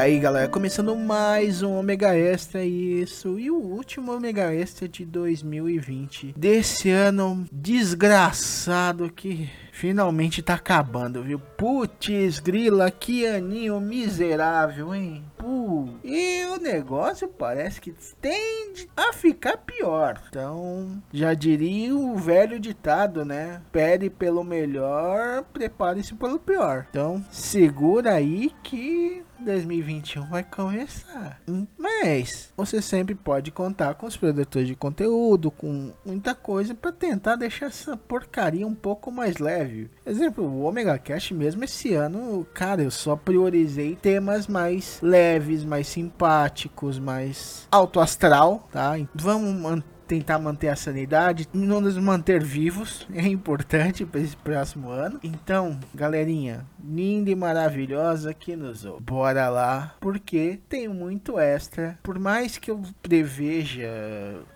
Aí galera, começando mais um Omega Extra, isso, e o último Omega Extra de 2020, desse ano desgraçado que finalmente tá acabando, viu? Putz, grila, que aninho miserável, hein? Puh. E o negócio parece que tende a ficar pior. Então, já diria o velho ditado, né? Pede pelo melhor, prepare-se pelo pior. Então, segura aí que 2021 vai começar. Mas você sempre pode contar com os produtores de conteúdo, com muita coisa para tentar deixar essa porcaria um pouco mais leve. Exemplo, o Omega Cash mesmo esse ano, cara, eu só priorizei temas mais leves, mais simpáticos, mais alto astral, tá? Vamos manter tentar manter a sanidade, nos manter vivos, é importante para esse próximo ano. Então, galerinha, linda e maravilhosa que nos ouve. Bora lá, porque tem muito extra. Por mais que eu preveja,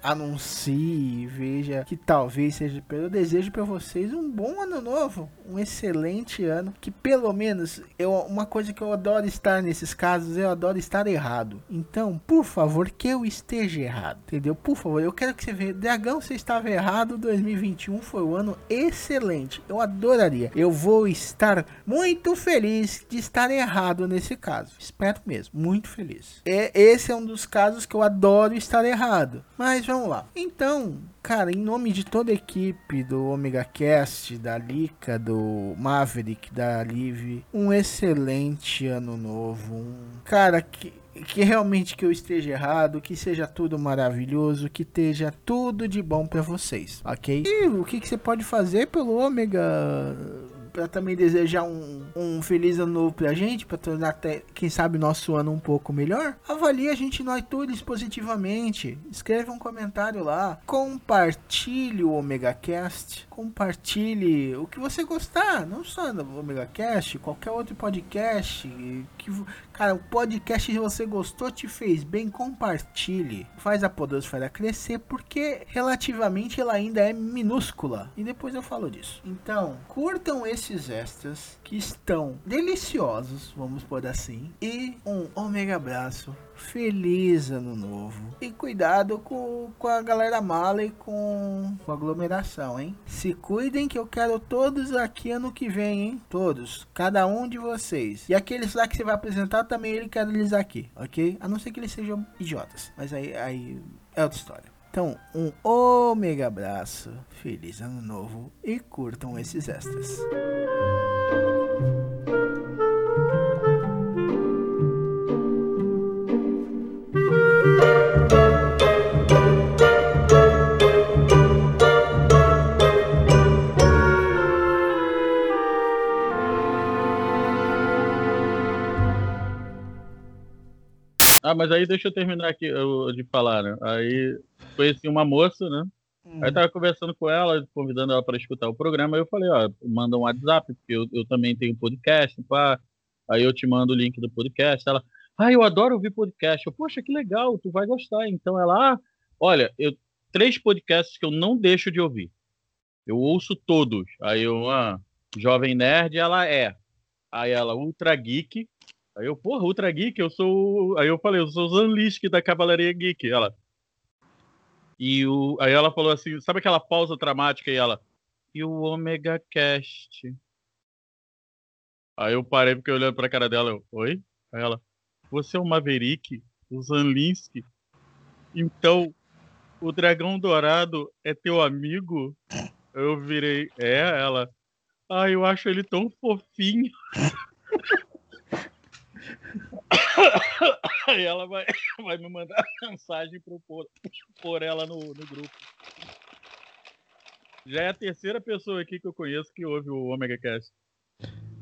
anuncie, veja que talvez seja, eu desejo para vocês um bom ano novo, um excelente ano, que pelo menos eu uma coisa que eu adoro estar nesses casos, eu adoro estar errado. Então, por favor, que eu esteja errado, entendeu? Por favor, eu quero que você vê, Dragão, você estava errado. 2021 foi um ano excelente. Eu adoraria. Eu vou estar muito feliz de estar errado nesse caso. Espero mesmo, muito feliz. É, esse é um dos casos que eu adoro estar errado. Mas vamos lá. Então, cara, em nome de toda a equipe do Omega Cast, da Lika, do Maverick, da Live, um excelente ano novo. Um cara que que realmente que eu esteja errado, que seja tudo maravilhoso, que esteja tudo de bom para vocês, ok? E o que, que você pode fazer pelo Ômega para também desejar um, um feliz ano novo pra gente, para tornar até, quem sabe, nosso ano um pouco melhor, avalie a gente no iTunes positivamente, escreve um comentário lá, compartilhe o Omega Cast, compartilhe o que você gostar, não só no Omega Cast, qualquer outro podcast, que, cara, o podcast que você gostou, te fez bem, compartilhe, faz a podosfera crescer, porque relativamente ela ainda é minúscula, e depois eu falo disso. Então, curtam esse esses extras que estão deliciosos, vamos por assim, e um omega abraço, feliz ano novo e cuidado com, com a galera mala e com, com aglomeração, hein? Se cuidem que eu quero todos aqui ano que vem, hein? Todos, cada um de vocês. E aqueles lá que você vai apresentar também ele quer eles aqui, ok? A não ser que eles sejam idiotas, mas aí, aí é outra história. Então, um ômega abraço, feliz ano novo e curtam esses extras. Ah, mas aí deixa eu terminar aqui de falar, né? Aí conheci uma moça, né? Hum. Aí tava conversando com ela, convidando ela para escutar o programa. Aí eu falei, ó, manda um WhatsApp, porque eu, eu também tenho podcast, pá. Aí eu te mando o link do podcast. Ela, ah, eu adoro ouvir podcast. Eu, poxa, que legal, tu vai gostar. Então ela, ah, olha, eu três podcasts que eu não deixo de ouvir. Eu ouço todos. Aí eu, ah, Jovem Nerd, ela é. Aí ela, Ultra Geek, Aí eu, porra, Ultra Geek, eu sou. Aí eu falei, eu sou o Zanlisk da Cavalaria Geek. Ela. E o. Aí ela falou assim, sabe aquela pausa dramática e ela. E o Omega Cast. Aí eu parei porque olhando pra cara dela, eu, oi? Aí ela, você é o Maverick, o Zanlinsky. Então, o dragão dourado é teu amigo? Eu virei, é, ela. Ah, eu acho ele tão fofinho. Aí ela vai, vai me mandar mensagem para pôr, pôr ela no, no grupo. Já é a terceira pessoa aqui que eu conheço que ouve o Omega Cast.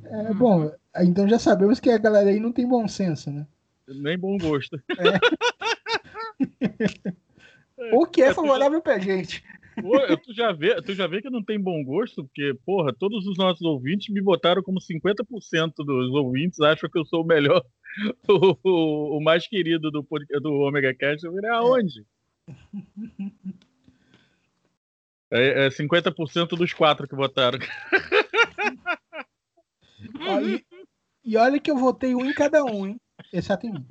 É, bom, então já sabemos que a galera aí não tem bom senso, né? Nem bom gosto. É. o que é favorável pra gente. Pô, tu, já vê, tu já vê que não tem bom gosto, porque, porra, todos os nossos ouvintes me botaram como 50% dos ouvintes acham que eu sou o melhor, o, o, o mais querido do, do Omega Cast. Eu falei, aonde? É, é 50% dos quatro que votaram. e, e olha que eu votei um em cada um, hein? Exceto em um.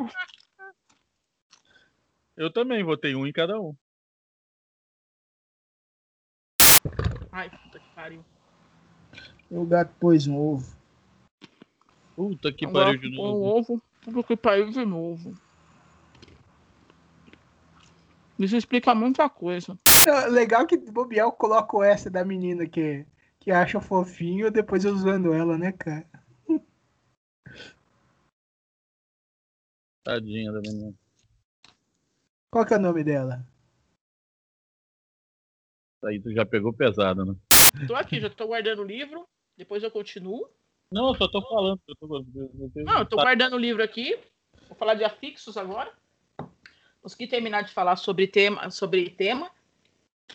Eu também votei um em cada um. Ai, puta que pariu. O gato pôs um ovo. Puta que pariu de novo. Um ovo, puta que pariu de novo. Isso explica muita coisa. Legal que Bobiel coloca o essa da menina que, que acha fofinho depois eu usando ela, né, cara? Tadinha da menina. Qual que é o nome dela? Aí tu já pegou pesado, né? Tô aqui, já tô guardando o livro. Depois eu continuo. Não, eu só tô falando. Eu tô... Não, eu tô guardando o livro aqui. Vou falar de afixos agora. Consegui terminar de falar sobre tema. Sobre tema.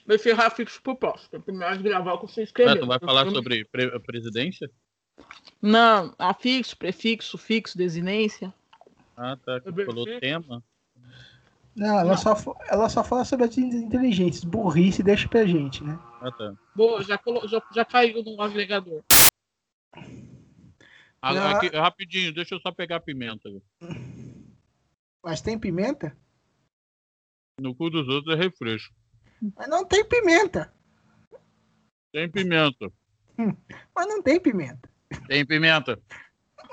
Vai ferrar afixo pro próximo. Primeiro de gravar o que você escreveu. Ah, tu vai falar sobre pre presidência? Não, afixo, prefixo, fixo, desinência. Ah, tá. Que falou tema. Não, ela, não. Só, ela só fala sobre as inteligentes. Burrice deixa pra gente, né? Ah, tá. Boa, já, já, já caiu no agregador. Ah, aqui, rapidinho, deixa eu só pegar a pimenta. Mas tem pimenta? No cu dos outros é refresco. Mas não tem pimenta. Tem pimenta. Mas não tem pimenta. Tem pimenta.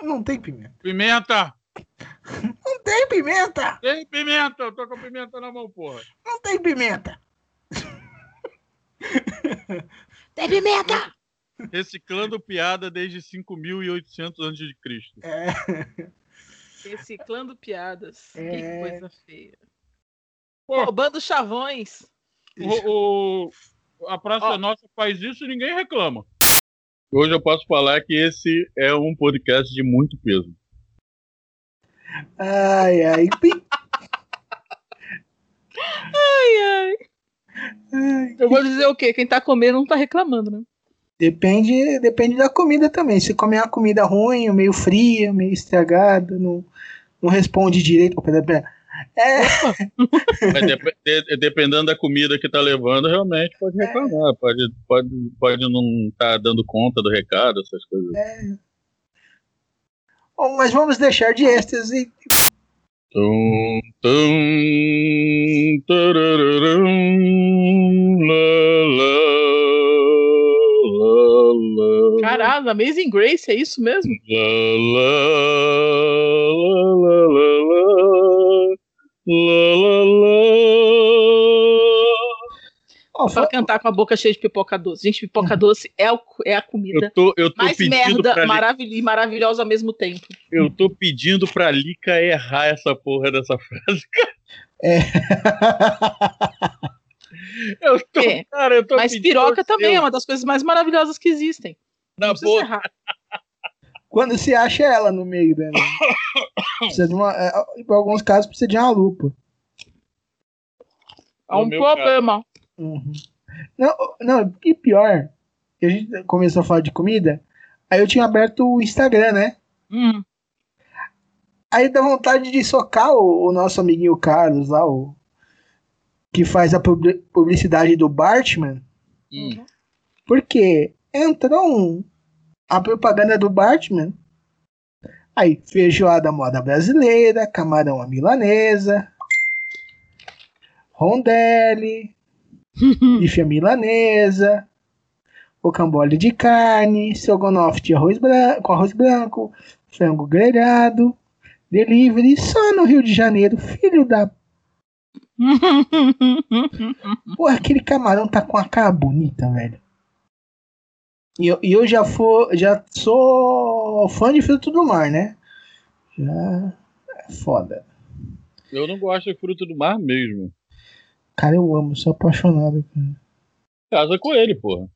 Não tem pimenta. Pimenta! Tem pimenta! Tem pimenta! Eu tô com pimenta na mão, porra. Não tem pimenta! tem pimenta! Reciclando piada desde 5.800 a.C. É. Reciclando piadas. É. Que coisa feia. Pô. Roubando chavões. O, o, a Praça Ó. Nossa faz isso e ninguém reclama. Hoje eu posso falar que esse é um podcast de muito peso. Ai, ai. ai, ai. ai. Eu vou dizer o quê? Quem tá comendo não tá reclamando, né? Depende, depende da comida também. Se comer uma comida ruim, meio fria, meio estragada, não, não responde direito. Pera, pera. É. Mas dependendo da comida que tá levando, realmente pode reclamar. É. Pode, pode, pode não estar tá dando conta do recado, essas coisas. É. Bom, mas vamos deixar de êxtase. Tum, tum, tarararum, la, la, la, Caralho, Amazing Grace, é isso mesmo? La, la, la, la, la, la, la, la. Só cantar com a boca cheia de pipoca doce. Gente, pipoca doce é, o, é a comida eu tô, eu tô mais merda maravil e maravilhosa ao mesmo tempo. Eu tô pedindo pra Lika errar essa porra dessa frase. É. eu tô, é. cara, eu tô Mas piroca também é uma das coisas mais maravilhosas que existem. Na boa. Quando se acha ela no meio, né? precisa de uma, é, em alguns casos precisa de uma lupa. É um problema. Caso. Uhum. Não, não, e pior, que a gente começou a falar de comida, aí eu tinha aberto o Instagram, né? Uhum. Aí dá vontade de socar o, o, nosso amiguinho Carlos lá, o que faz a publicidade do Bartman. Uhum. Porque entrou um, a propaganda do Bartman. Aí, feijoada moda brasileira, camarão à milanesa, rondelli, bife à milanesa, rocambole de carne, estrogonofe de arroz branco, com arroz branco, frango grelhado, delivery só no Rio de Janeiro, filho da. Pô, aquele camarão tá com a cara bonita, velho. E eu, eu já, for, já sou fã de fruto do mar, né? Já é foda. Eu não gosto de fruto do mar mesmo. Cara, eu amo, sou apaixonado. Cara. Casa com ele, porra.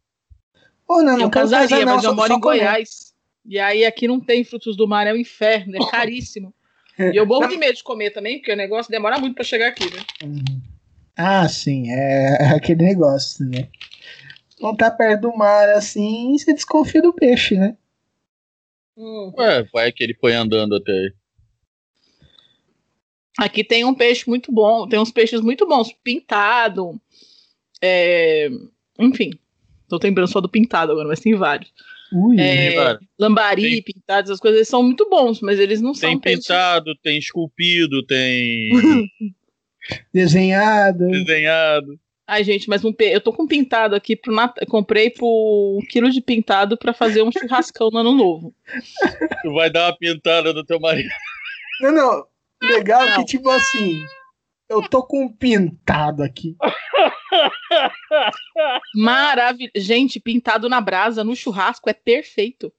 Não, não eu casaria, casar, não, mas eu só- moro só em comer. Goiás. E aí aqui não tem frutos do mar, é o inferno, é caríssimo. E eu morro de medo de comer também, porque o negócio demora muito pra chegar aqui, né? Uhum. Ah, sim, é aquele negócio, né? Não tá perto do mar assim, você desconfia do peixe, né? Hum. Ué, vai que ele foi andando até aí. Aqui tem um peixe muito bom, tem uns peixes muito bons, pintado, é, enfim. Tô lembrando só do pintado agora, mas tem vários. Ui, É, lambari, pintado, essas coisas eles são muito bons, mas eles não Tem são peixes. pintado, tem esculpido, tem desenhado. desenhado. Ai, gente, mas um pe... eu tô com pintado aqui pro Nat... comprei por um quilo de pintado pra fazer um churrascão no ano novo. Tu vai dar uma pintada no teu marido. Não, não. Legal Não. que, tipo assim, eu tô com um pintado aqui. Maravilhoso. Gente, pintado na brasa, no churrasco, é perfeito.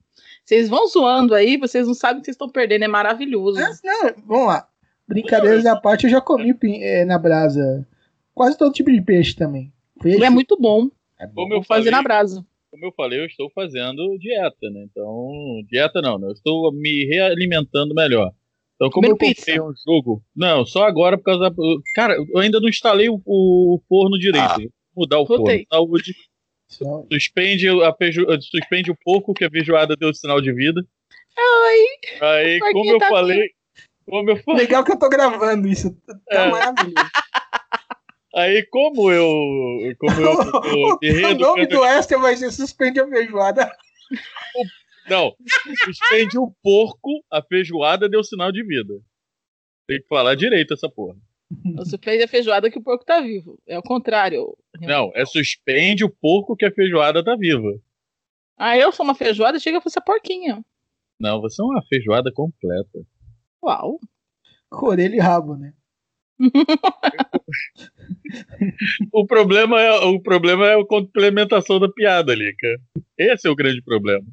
Vocês vão zoando aí, vocês não sabem o que vocês estão perdendo, é maravilhoso. Mas, não, vamos lá. Brincadeiras à parte, eu já comi pin- eh, na brasa quase todo tipo de peixe também. Peixe, É muito bom. é bom. Como eu fazer falei, na brasa. como eu falei, eu estou fazendo dieta, né? Então, dieta não, né? Eu estou me realimentando melhor. Então, como Comendo eu comprei pizza. um jogo. Não, só agora por causa da. Cara, eu ainda não instalei o, o forno direito. Vou Mudar o Voltei. forno. Saúde. Suspende, a feijo... suspende o pouco que a feijoada deu sinal de vida. Ai, Aí, como eu tá falei. Como eu falei. Legal que eu tô gravando isso. Tá É. maravilhoso. Aí, como eu. Como eu, o nome do extra vai ser Suspende a Feijoada. Não, suspende o porco, a feijoada deu sinal de vida. Tem que falar direito essa porra. você fez a feijoada que o porco tá vivo. É o contrário. Não, é suspende o porco que a feijoada tá viva. Ah, eu sou uma feijoada, chega a ser porquinha. Não, você é uma feijoada completa. Uau. Orelha e rabo, né? O problema é, o problema é a complementação da piada, Lica. Esse é o grande problema.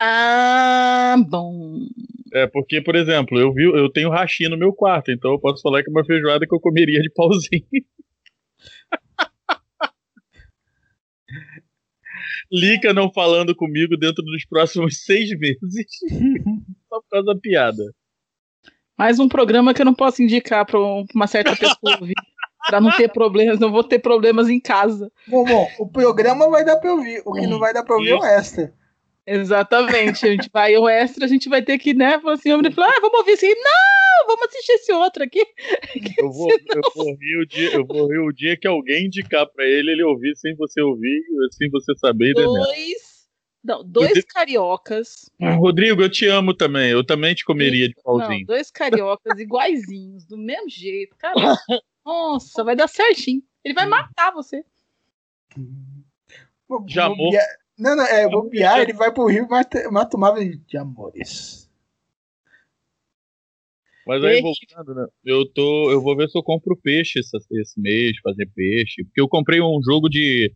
Ah, bom. É porque, por exemplo, eu vi, eu tenho hashi no meu quarto, então eu posso falar que é uma feijoada que eu comeria de pauzinho. Lica não falando comigo dentro dos próximos seis meses. Só por causa da piada. Mais um programa que eu não posso indicar pra pra uma certa pessoa ouvir. Pra não ter problemas, não vou ter problemas em casa. Bom, bom, o programa vai dar pra ouvir. O que não vai dar pra ouvir é o extra. Exatamente. A gente vai o extra, a gente vai ter que, né? Falar assim, homem, falar, ah, vamos ouvir assim. Não, vamos assistir esse outro aqui. Eu vou, eu vou rir o dia, eu vou rir o dia que alguém indicar pra ele, ele ouvir sem você ouvir, sem você saber. Né? Dois. Não, dois Rodrigo- cariocas. Rodrigo, eu te amo também. Eu também te comeria de Não, pauzinho. dois cariocas iguaizinhos, do mesmo jeito. Cara, nossa, vai dar certinho. Ele vai matar você. Já bobear- Não, não, é, bobear, já- ele vai pro Rio e mata, mata uma ave de amores. Mas aí voltando, né? Eu tô, eu vou ver se eu compro peixe essa- esse mês, fazer peixe, porque eu comprei um jogo de,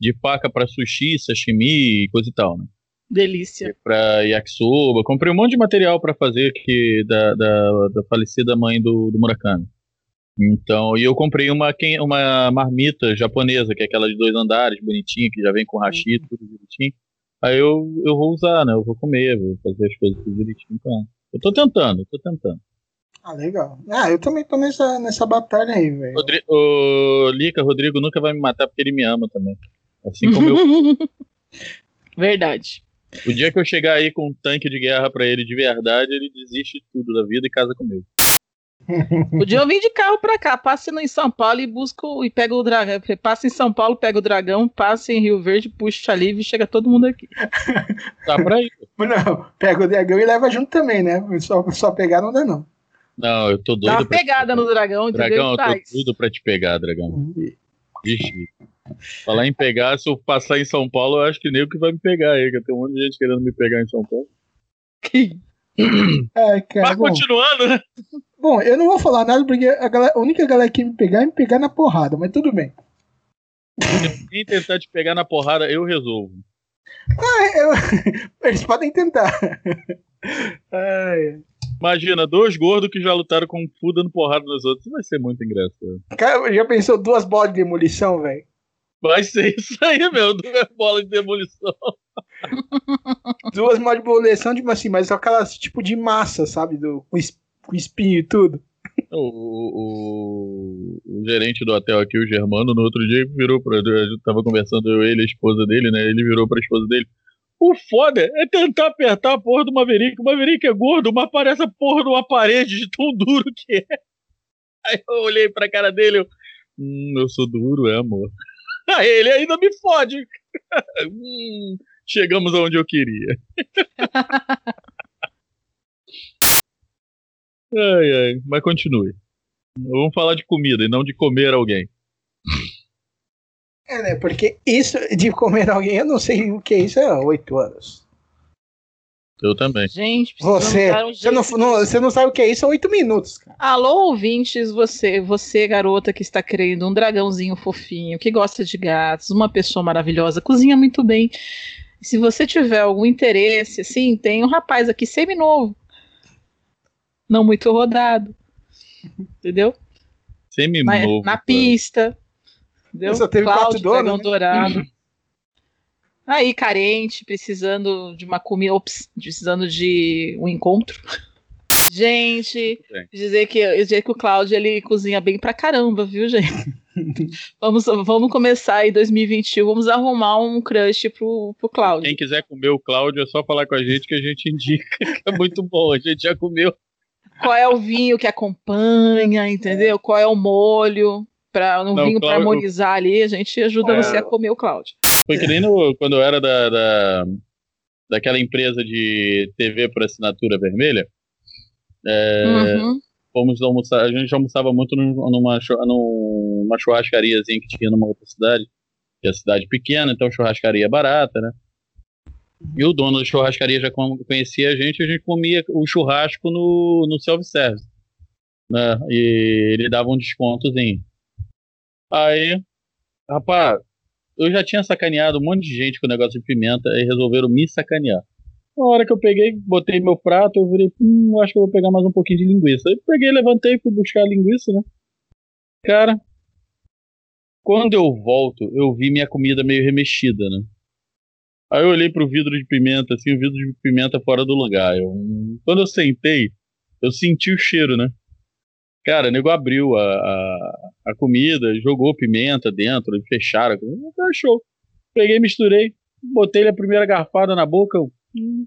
de faca pra sushi, sashimi e coisa e tal, né? Delícia. Pra yakisoba, comprei um monte de material pra fazer aqui da, da, da falecida mãe do, do Murakami. Então, e eu comprei uma, uma marmita japonesa, que é aquela de dois andares, bonitinha, que já vem com hashi, tudo direitinho. Aí eu, eu vou usar, né? Eu vou comer, vou fazer as coisas tudo direitinho. Então, eu tô tentando, eu tô tentando. Ah, legal. Ah, eu também tô nessa, nessa batalha aí, velho. O Lica, Rodrigo nunca vai me matar porque ele me ama também. Assim como eu. Verdade. O dia que eu chegar aí com um tanque de guerra pra ele de verdade, ele desiste de tudo da vida e casa comigo. Podia eu vir de carro pra cá, passe no em São Paulo e busca o- e pega o dragão. Passa em São Paulo, pega o dragão, passa em Rio Verde, puxa livre e chega todo mundo aqui. Tá pra ir. Não, pega o dragão e leva junto também, né? Só, só pegar não dá, não. Não, eu tô doido. Dá uma pegada pegar. no dragão? Dragão, eu tô doido pra te pegar, dragão. Vixe. Falar em pegar, se eu passar em São Paulo, eu acho que nem o que vai me pegar aí, que tem um monte de gente querendo me pegar em São Paulo. Ai, cara, Mas bom, continuando, né? bom, eu não vou falar nada porque a, galera- a única galera que me pegar é me pegar na porrada, mas tudo bem. Quem tentar te pegar na porrada, eu resolvo. Ah, eu- eles podem tentar. Ai, Imagina, dois gordos que já lutaram com um fu dando porrada nos outros. Vai ser muito engraçado. cara, já pensou duas bolas de demolição, velho? Vai ser isso aí, meu. Duas bolas de demolição. Duas molas de demolição, tipo assim, mas aquelas tipo de massa, sabe? Do, com, com espinho e tudo. O, o, o, gerente do hotel aqui, o Germano, no outro dia virou pra. Gente tava conversando, eu, ele, a esposa dele, né? Ele virou pra esposa dele. O foda é tentar apertar a porra do Maverick. O Maverick é gordo, mas parece a porra de uma parede de tão duro que é. Aí eu olhei pra cara dele, eu. Hum, eu sou duro, é, amor. Aí ele ainda me fode. hum, chegamos aonde eu queria. ai, ai, mas continue. Vamos falar de comida e não de comer alguém. É, né? Porque isso de comer alguém, eu não sei o que é isso há oito anos. Eu também. Gente, você, um você, não, não, você não sabe o que é isso há oito minutos, cara. Alô, ouvintes, você, você, garota que está querendo um dragãozinho fofinho, que gosta de gatos, uma pessoa maravilhosa, cozinha muito bem. Se você tiver algum interesse, assim, tem um rapaz aqui semi-novo. Não muito rodado. Entendeu? Semi-novo. Na, na pista. Entendeu? Só teve Cláudio, quatro donos, dragão né? dourado. Aí, carente, precisando de uma comida, ops, precisando de um encontro. Gente, dizer que, dizer que o Cláudio ele cozinha bem pra caramba, viu, gente? vamos, vamos começar aí 2021, vamos arrumar um crush pro, pro Cláudio. Quem quiser comer o Cláudio é só falar com a gente que a gente indica. que É muito bom, a gente já comeu. Qual é o vinho que acompanha, entendeu? Qual é o molho? Pra, no Não, vinho pra Cláudio- harmonizar ali, a gente ajuda É. você a comer o Cláudio. Foi que nem no- quando eu era da, da, daquela empresa de TV por assinatura vermelha. É, Uhum. fomos almoçar, a gente almoçava muito num- numa, numa churrascariazinha que tinha numa outra cidade. Que é cidade pequena, então churrascaria barata, né? E o dono da churrascaria já con- conhecia a gente, a gente comia o churrasco no, no self-service. Né? E ele dava um descontozinho. Aí, rapaz, eu já tinha sacaneado um monte de gente com o negócio de pimenta e resolveram me sacanear. Na hora que eu peguei, botei meu prato, eu virei, hum, eu acho que eu vou pegar mais um pouquinho de linguiça. Aí peguei, levantei, fui buscar a linguiça, né? Cara, quando eu volto, eu vi minha comida meio remexida, né? Aí eu olhei pro vidro de pimenta, assim, o vidro de pimenta fora do lugar. Eu, quando eu sentei, eu senti o cheiro, né? Cara, o nego abriu a, a, a comida, jogou pimenta dentro, fecharam. a comida. Peguei, misturei, botei a primeira garfada na boca. Eu, hum,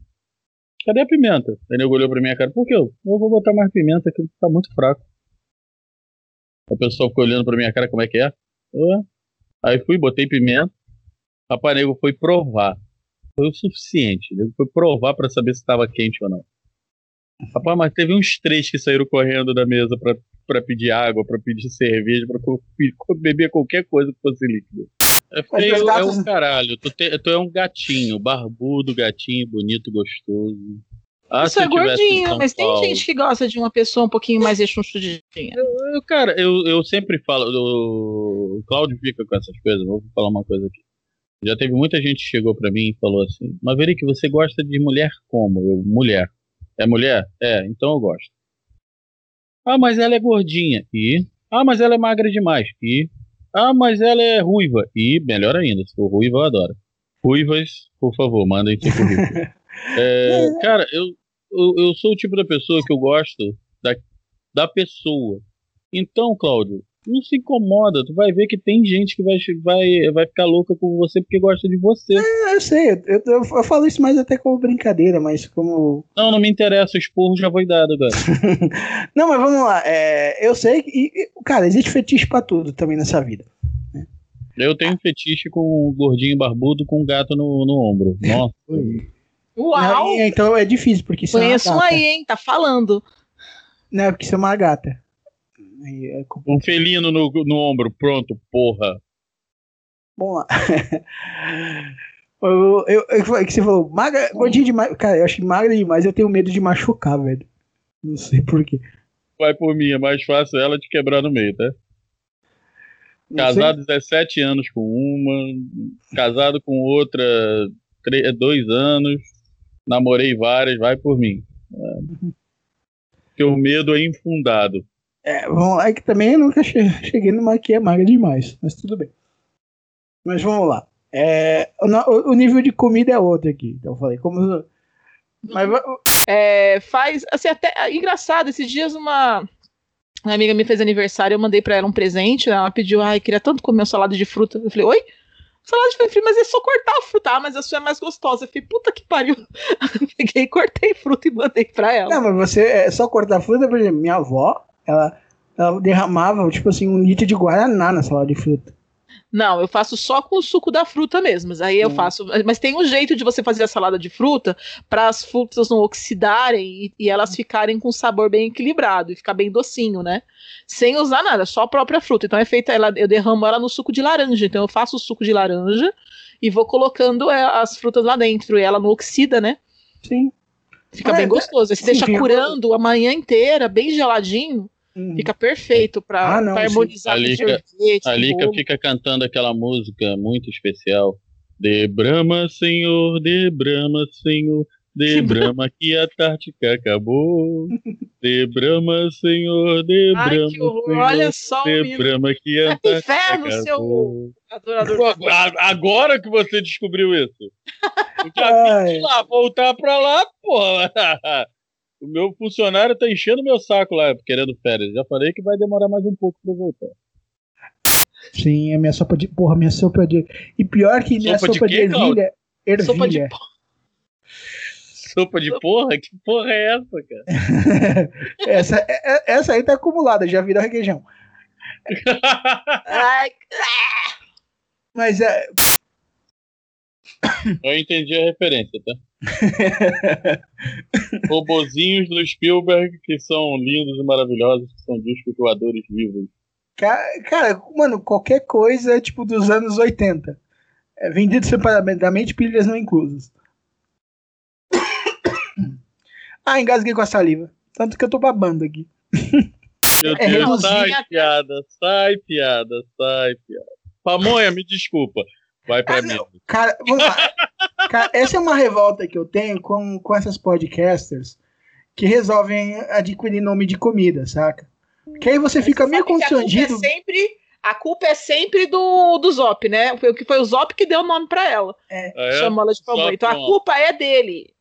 cadê a pimenta? Aí o nego olhou pra minha cara, por que eu? Eu vou botar mais pimenta, que tá muito fraco. A pessoa ficou olhando pra minha cara, como é que é? Eu, "É." Aí fui, botei pimenta. Rapaz, nego foi provar. Foi o suficiente. Nego foi provar pra saber se tava quente ou não. Rapaz, mas teve uns três que saíram correndo da mesa pra, pra pedir água, pra pedir cerveja, pra beber qualquer coisa que fosse líquido. É os é gatos- um caralho. Tu, te- tu é um gatinho, barbudo, gatinho, bonito, gostoso. Ah, Isso é eu gordinho, mas tem Paulo. gente que gosta de uma pessoa um pouquinho mais rechonchudinha. Eu, cara, eu, eu sempre falo, o o Cláudio fica com essas coisas, vou falar uma coisa aqui. Já teve muita gente que chegou pra mim e falou assim, Maverick, você gosta de mulher como? Eu, mulher. É mulher? É, então eu gosto. Ah, mas ela é gordinha. E? Ah, mas ela é magra demais. E? Ah, mas ela é ruiva. E, melhor ainda, se for ruiva, eu adoro. Ruivas, por favor, mandem seu currículo. É, cara, eu, eu, eu sou o tipo da pessoa que eu gosto da, da pessoa. Então, Cláudio, não se incomoda. Tu vai ver que tem gente que vai, vai, vai ficar louca com você porque gosta de você. É, eu sei, eu, eu, eu falo isso mais até como brincadeira, mas como. Não, não me interessa. O esporro já foi dado agora. Não, mas vamos lá. é, eu sei que. cara, existe fetiche pra tudo também nessa vida. Eu tenho um fetiche com um gordinho barbudo com um gato no, no ombro. Nossa. Uau! Não, então é difícil, porque isso Conheço é um uma gata. aí, hein? Tá falando. Não, é porque isso é uma gata. É. Um felino no, no ombro. Pronto, porra. Vamos lá. Eu, eu, eu, é que você falou, magra, gordinho demais. Cara, eu acho que magra demais, eu tenho medo de machucar, velho. Não sei porquê. Vai por mim, é mais fácil ela te quebrar no meio, tá? Casado 17 anos com uma, casado com outra tre- dois anos, namorei várias, vai por mim. É. Porque o medo é infundado. É, vamos lá, é que também eu nunca che- cheguei numa que é magra demais, mas tudo bem. Mas vamos lá. É, o, o nível de comida é outro aqui. Então eu falei, como. Mas é, faz. Assim, até. Engraçado, esses dias uma. Uma amiga me fez aniversário, eu mandei para ela um presente. Ela pediu, ai, queria tanto comer um salada de fruta. Eu falei, oi? Salada de fruta, mas é só cortar a fruta. Ah, mas a sua é mais gostosa. Eu falei, puta que pariu. Peguei, cortei fruta e mandei pra ela. Não, mas você é só cortar fruta, por exemplo, minha avó, ela, ela derramava, tipo assim, um litro de guaraná na salada de fruta. Não, eu faço só com o suco da fruta mesmo. Mas aí eu hum. faço. Mas tem um jeito de você fazer a salada de fruta para as frutas não oxidarem e, e, elas ficarem com sabor bem equilibrado e ficar bem docinho, né? Sem usar nada, só a própria fruta. Então é feita, ela, eu derramo ela no suco de laranja. Então eu faço o suco de laranja e vou colocando é, as frutas lá dentro e ela não oxida, né? Sim. Fica é, bem gostoso. Aí você sim, deixa curando a manhã inteira, bem geladinho. Hum. Fica perfeito para ah, harmonizar a Lica, sorvete. A Lica fica cantando aquela música muito especial. De Brahma, Senhor, de Brahma, Senhor, de Brahma que a Tártica acabou. De Brahma, Senhor, de Ai, Brahma. Que horror. Senhor, Olha só, de Brahma que a inferno, acabou. Seu adorador. Agora que você descobriu isso. Já lá, voltar pra lá, porra. O meu funcionário tá enchendo meu saco lá, querendo férias. Já falei que vai demorar mais um pouco pra voltar. Sim, a minha sopa de. Porra, minha sopa de. E pior que minha sopa, sopa de, de ervilha. Ervilha. Sopa de sopa de porra? Que porra é essa, cara? essa, é, é, essa aí tá acumulada, já virou requeijão. Mas é. Eu entendi a referência, tá? Robozinhos do Spielberg que são lindos e maravilhosos, que são discos voadores vivos. Cara, cara, mano, qualquer coisa tipo dos anos 80. É vendido separadamente, pilhas não inclusas. ah, engasguei com a saliva. Tanto que eu tô babando aqui. Meu é Deus, sai piada, sai piada, sai piada. Pamonha, me desculpa. Vai pra ah, mim. Cara, vamos lá. cara, essa é uma revolta que eu tenho com, com essas podcasters que resolvem adquirir nome de comida, saca? Que aí você Mas fica você meio constrangido. A culpa é sempre, a culpa é sempre do, do Zop, né? Foi o que foi o Zop que deu o nome pra ela. É. Ah, é? Chamou ela de pamonha. Então a culpa é dele.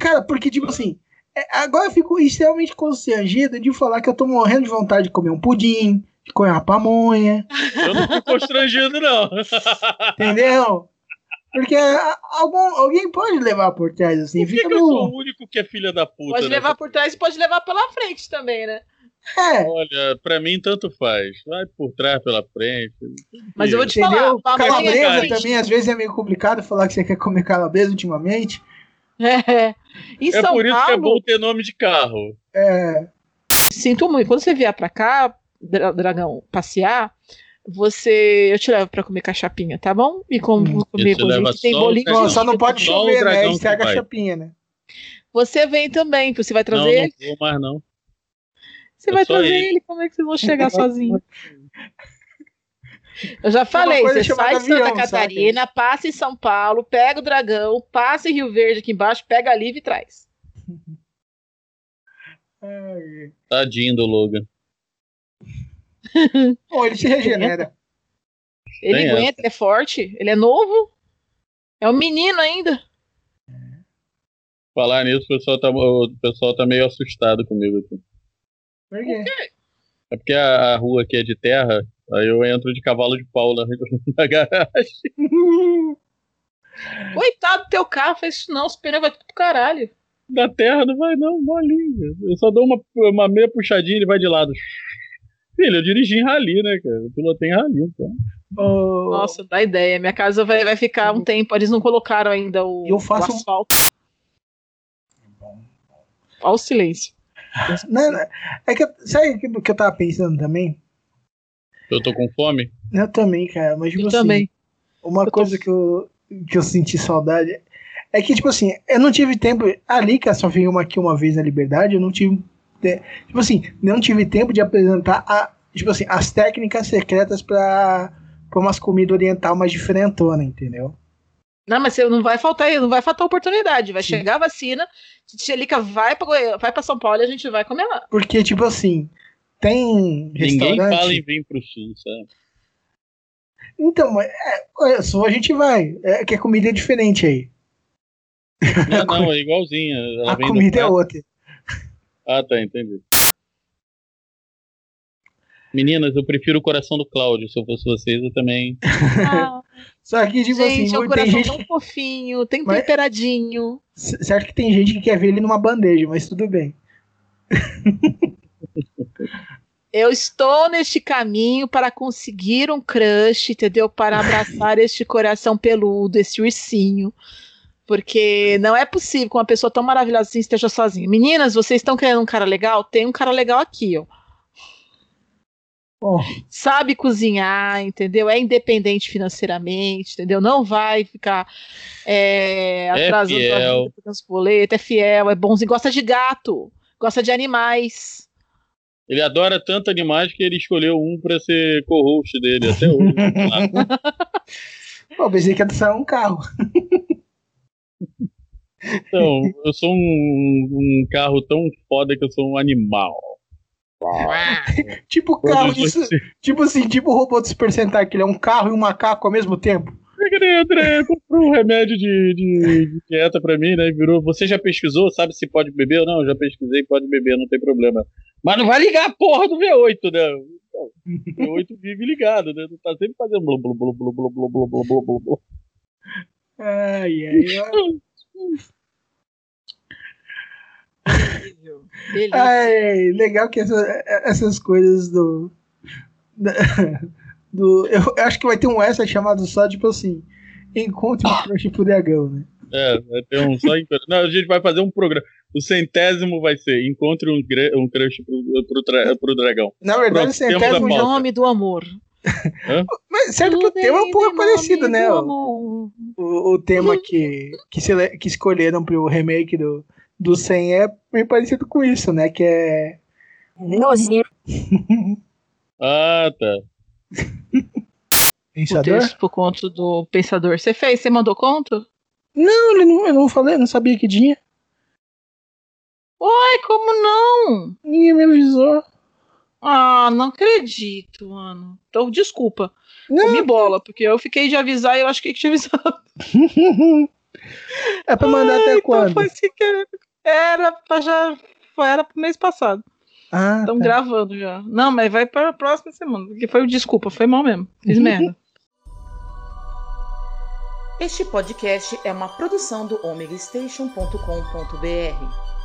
Cara, porque, tipo assim, é, agora eu fico extremamente constrangido de falar que eu tô morrendo de vontade de comer um pudim, comer uma pamonha. Eu não fico constrangido, não. Entendeu? Porque algum, alguém pode levar por trás, assim. Por que, que eu sou o único que é filha da puta? Pode levar por trás e pode levar pela frente também, né? É. Olha, pra mim tanto faz. Vai por trás, pela frente. Mas eu vou te Entendeu? falar, calabresa também, às vezes é meio complicado falar que você quer comer calabresa ultimamente. É. Em é São por isso Paulo, que é bom ter nome de carro. É. Sinto muito. Quando você vier pra cá, dragão passear, você. Eu te levo pra comer cachapinha, tá bom? E como hum, comer bolinho, tem bolinho. Não, só não pode chover, né? Estraga a cachapinha, né? Você vem também, você vai trazer não, não vou mais, não. Você eu vai trazer ele. ele, como é que vocês vão chegar sozinho? Eu já falei, você sai de Santa Catarina, sabe? passa em São Paulo, pega o dragão, passa em Rio Verde aqui embaixo, pega a Liv e traz. Tadinho do Logan. Bom, ele se regenera. Ele Tem aguenta, essa. ele é forte, ele é novo. É um menino ainda. Falar nisso, o pessoal tá, o pessoal tá meio assustado comigo aqui. Por quê? É porque a, a, rua aqui é de terra, aí eu entro de cavalo de pau na, na garagem. Coitado do teu carro, faz isso não, os pneus vai tudo pro caralho. Da terra não vai não, molinho. Eu só dou uma, uma meia puxadinha e ele vai de lado. Filho, eu dirigi em rally, né, cara? Eu pilotei em rally, então. Oh. Nossa, dá ideia. Minha casa vai, vai ficar um tempo. Eles não colocaram ainda o, eu faço o asfalto. Olha o silêncio. Não, não, é que, sabe o que eu tava pensando também? Eu tô com fome? Eu também, cara. Mas, tipo eu assim, também. uma eu coisa tô... que, eu, que eu senti saudade é que, tipo assim, eu não tive tempo. Ali, que só veio uma aqui uma vez na Liberdade, eu não tive tipo assim, não tive tempo de apresentar a, tipo assim, as técnicas secretas para umas comidas oriental mais diferentona, entendeu? Não, mas não vai faltar, não vai faltar oportunidade. Vai Sim. chegar a vacina, Tchelica vai para vai para São Paulo e a gente vai comer lá. Porque tipo assim, tem Ninguém fala em vir pro sul, sabe? Então, é, só, a gente vai. É que a comida é diferente aí. Não, não, é igualzinha. Ela a comida é outra. Ah, tá, entendi. Meninas, eu prefiro o coração do Cláudio. Se eu fosse vocês, eu também. Ah, Só que, tipo gente, assim, é um tem coração gente. tão fofinho, tem Mas- temperadinho. Certo que tem gente que quer ver ele numa bandeja, mas tudo bem. Eu estou neste caminho para conseguir um crush, entendeu? Para abraçar este coração peludo, este ursinho. Porque não é possível que uma pessoa tão maravilhosa assim esteja sozinha. Meninas, vocês estão querendo um cara legal? Tem um cara legal aqui, ó. Bom, Sabe cozinhar, entendeu? É independente financeiramente, entendeu? Não vai ficar é, atrasando fiel. a vida, é fiel, é bonzinho, gosta de gato, gosta de animais. Ele adora tanto animais que ele escolheu um pra ser co-host dele até hoje. Ah, pô, pensei que ia sair um carro. Então, eu sou um, um carro tão foda que eu sou um animal. Tipo carro, vocês- tipo assim, tipo o robô do Super Sentai, que ele é um carro e um macaco ao mesmo tempo. André comprou um remédio de, de, de dieta pra mim, né? e Virou. Você já pesquisou? Sabe se pode beber ou não? Já pesquisei, pode beber, não tem problema. Mas não vai ligar a porra do V8, né? Então, O V8 vive ligado, né? Não tá sempre fazendo blu blu blu blu blu blu blu blu blu blu blu. Ai, ai, ai. Ai, legal que essa- essas coisas do. do eu, eu acho que vai ter um extra chamado só, tipo assim. Encontre um crush pro dragão, né? É, vai ter um só. encontro. Não, a gente vai fazer um programa. O centésimo vai ser Encontre um, um crush pro, pro, tra- pro dragão. Na verdade, Pronto, o centésimo. O nome do amor. Mas certo que o tema é um pouco parecido, né? O, o, o tema que, que, sele- que escolheram pro remake do, do 100 é bem parecido com isso, né? Que é. Nozinho. Ah, tá. O Pensador? texto por conta do pensador. Você fez? Você mandou conto? Não, ele não, eu não falei, eu não sabia que tinha. Ai, como não? Ninguém me avisou. Ah, não acredito, mano. Então, desculpa. Não. Me bola, porque eu fiquei de avisar e eu acho que tinha avisado. é pra mandar Ai, até então quando? foi sem querer. Era pra já. Era pro mês passado. Ah, Estão tá. gravando já. Não, mas vai para a próxima semana. Porque foi o desculpa, foi mal mesmo. Fiz merda. Este podcast é uma produção do omegastation.com.br.